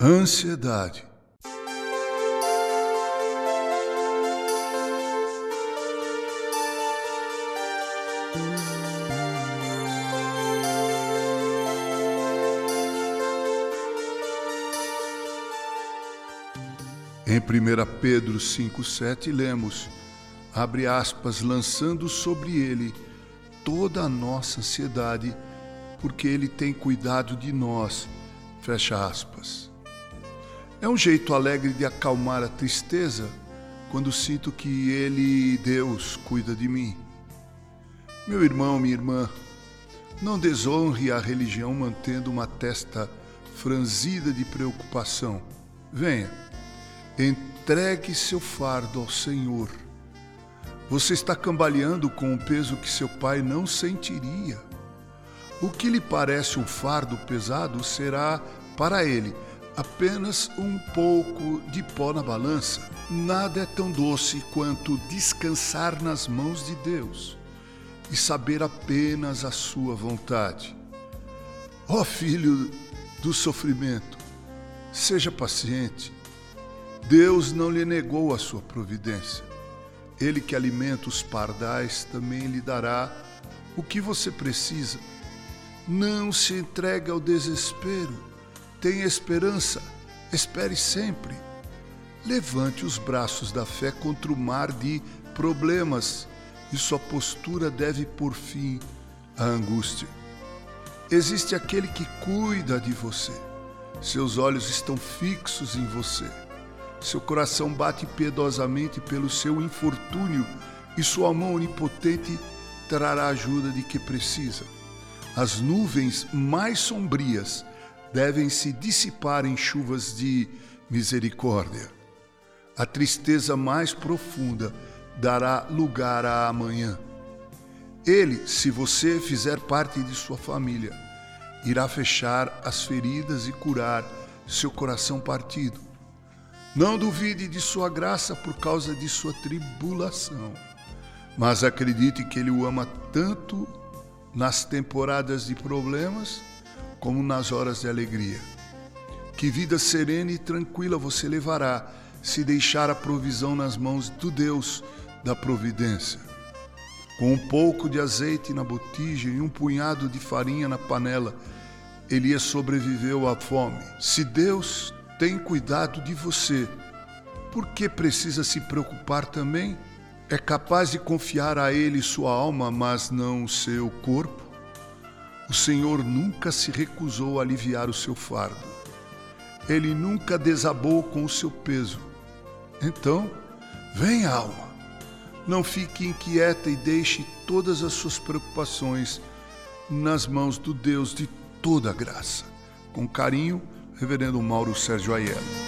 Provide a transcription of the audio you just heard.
Ansiedade. Em 1 Pedro 5,7 lemos, abre aspas, lançando sobre ele toda a nossa ansiedade, porque ele tem cuidado de nós, fecha aspas. É um jeito alegre de acalmar a tristeza quando sinto que Ele, Deus, cuida de mim. Meu irmão, minha irmã, não desonre a religião mantendo uma testa franzida de preocupação. Venha, entregue seu fardo ao Senhor. Você está cambaleando com um peso que seu pai não sentiria. O que lhe parece um fardo pesado será, para ele, apenas um pouco de pó na balança. Nada é tão doce quanto descansar nas mãos de Deus e saber apenas a sua vontade. Ó oh, filho do sofrimento, seja paciente. Deus não lhe negou a sua providência. Ele que alimenta os pardais também lhe dará o que você precisa. Não se entregue ao desespero Tenha esperança, espere sempre. Levante os braços da fé contra o mar de problemas e sua postura deve por fim à angústia. Existe aquele que cuida de você. Seus olhos estão fixos em você. Seu coração bate piedosamente pelo seu infortúnio e sua mão onipotente trará a ajuda de que precisa. As nuvens mais sombrias devem se dissipar em chuvas de misericórdia. A tristeza mais profunda dará lugar à amanhã. Ele, se você fizer parte de sua família, irá fechar as feridas e curar seu coração partido. Não duvide de sua graça por causa de sua tribulação, mas acredite que Ele o ama tanto nas temporadas de problemas como nas horas de alegria. Que vida serena e tranquila você levará se deixar a provisão nas mãos do Deus da providência. Com um pouco de azeite na botija e um punhado de farinha na panela, Elias sobreviveu à fome. Se Deus tem cuidado de você, por que precisa se preocupar também? É capaz de confiar a Ele sua alma, mas não seu corpo? O Senhor nunca se recusou a aliviar o seu fardo. Ele nunca desabou com o seu peso. Então, vem, alma. Não fique inquieta e deixe todas as suas preocupações nas mãos do Deus de toda graça. Com carinho, Reverendo Mauro Sérgio Aiello.